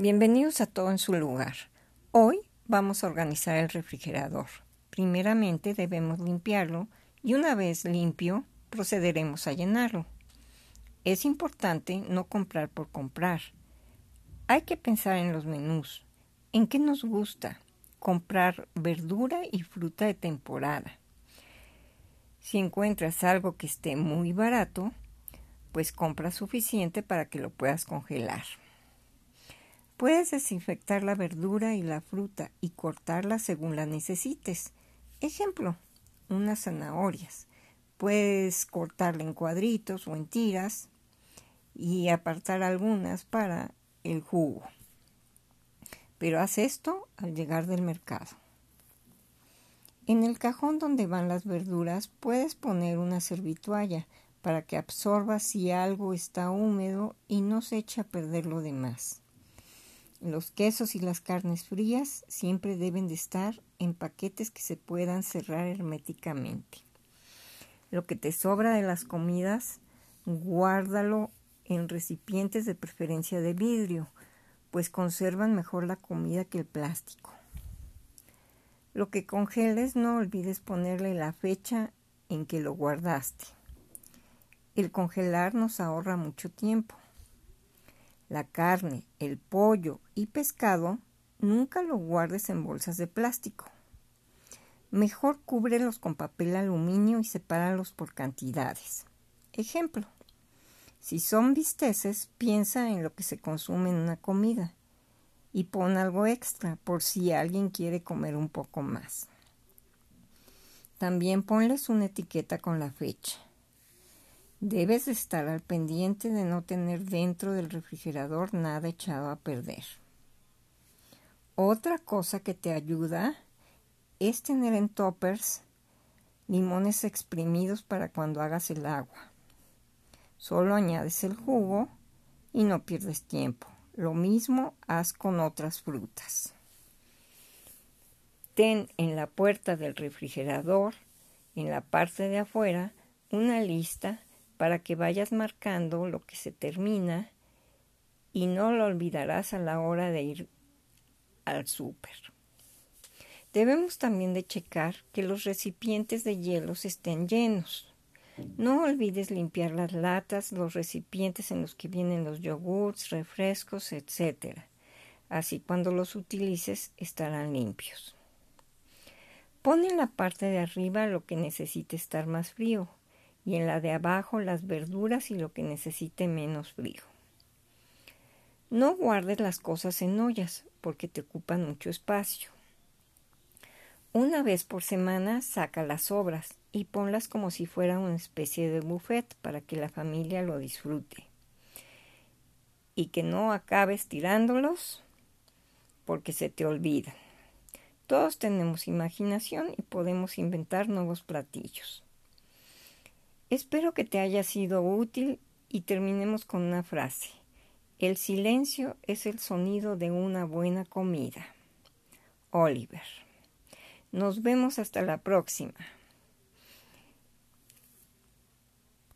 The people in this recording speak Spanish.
Bienvenidos a todo en su lugar. Hoy vamos a organizar el refrigerador. Primeramente debemos limpiarlo y una vez limpio procederemos a llenarlo. Es importante no comprar por comprar. Hay que pensar en los menús, en qué nos gusta, comprar verdura y fruta de temporada. Si encuentras algo que esté muy barato, pues compra suficiente para que lo puedas congelar. Puedes desinfectar la verdura y la fruta y cortarla según la necesites. Ejemplo, unas zanahorias. Puedes cortarla en cuadritos o en tiras y apartar algunas para el jugo. Pero haz esto al llegar del mercado. En el cajón donde van las verduras puedes poner una servitualla para que absorba si algo está húmedo y no se eche a perder lo demás. Los quesos y las carnes frías siempre deben de estar en paquetes que se puedan cerrar herméticamente. Lo que te sobra de las comidas, guárdalo en recipientes de preferencia de vidrio, pues conservan mejor la comida que el plástico. Lo que congeles no olvides ponerle la fecha en que lo guardaste. El congelar nos ahorra mucho tiempo. La carne, el pollo y pescado nunca lo guardes en bolsas de plástico. Mejor cúbrelos con papel aluminio y sepáralos por cantidades. Ejemplo. Si son bisteces, piensa en lo que se consume en una comida y pon algo extra por si alguien quiere comer un poco más. También ponles una etiqueta con la fecha. Debes estar al pendiente de no tener dentro del refrigerador nada echado a perder. Otra cosa que te ayuda es tener en toppers limones exprimidos para cuando hagas el agua. Solo añades el jugo y no pierdes tiempo. Lo mismo haz con otras frutas. Ten en la puerta del refrigerador, en la parte de afuera, una lista para que vayas marcando lo que se termina y no lo olvidarás a la hora de ir al súper. Debemos también de checar que los recipientes de hielos estén llenos. No olvides limpiar las latas, los recipientes en los que vienen los yogurts, refrescos, etc. Así cuando los utilices estarán limpios. Pon en la parte de arriba lo que necesite estar más frío y en la de abajo las verduras y lo que necesite menos frío. No guardes las cosas en ollas porque te ocupan mucho espacio. Una vez por semana saca las sobras y ponlas como si fuera una especie de buffet para que la familia lo disfrute. Y que no acabes tirándolos porque se te olvidan. Todos tenemos imaginación y podemos inventar nuevos platillos. Espero que te haya sido útil y terminemos con una frase. El silencio es el sonido de una buena comida. Oliver. Nos vemos hasta la próxima.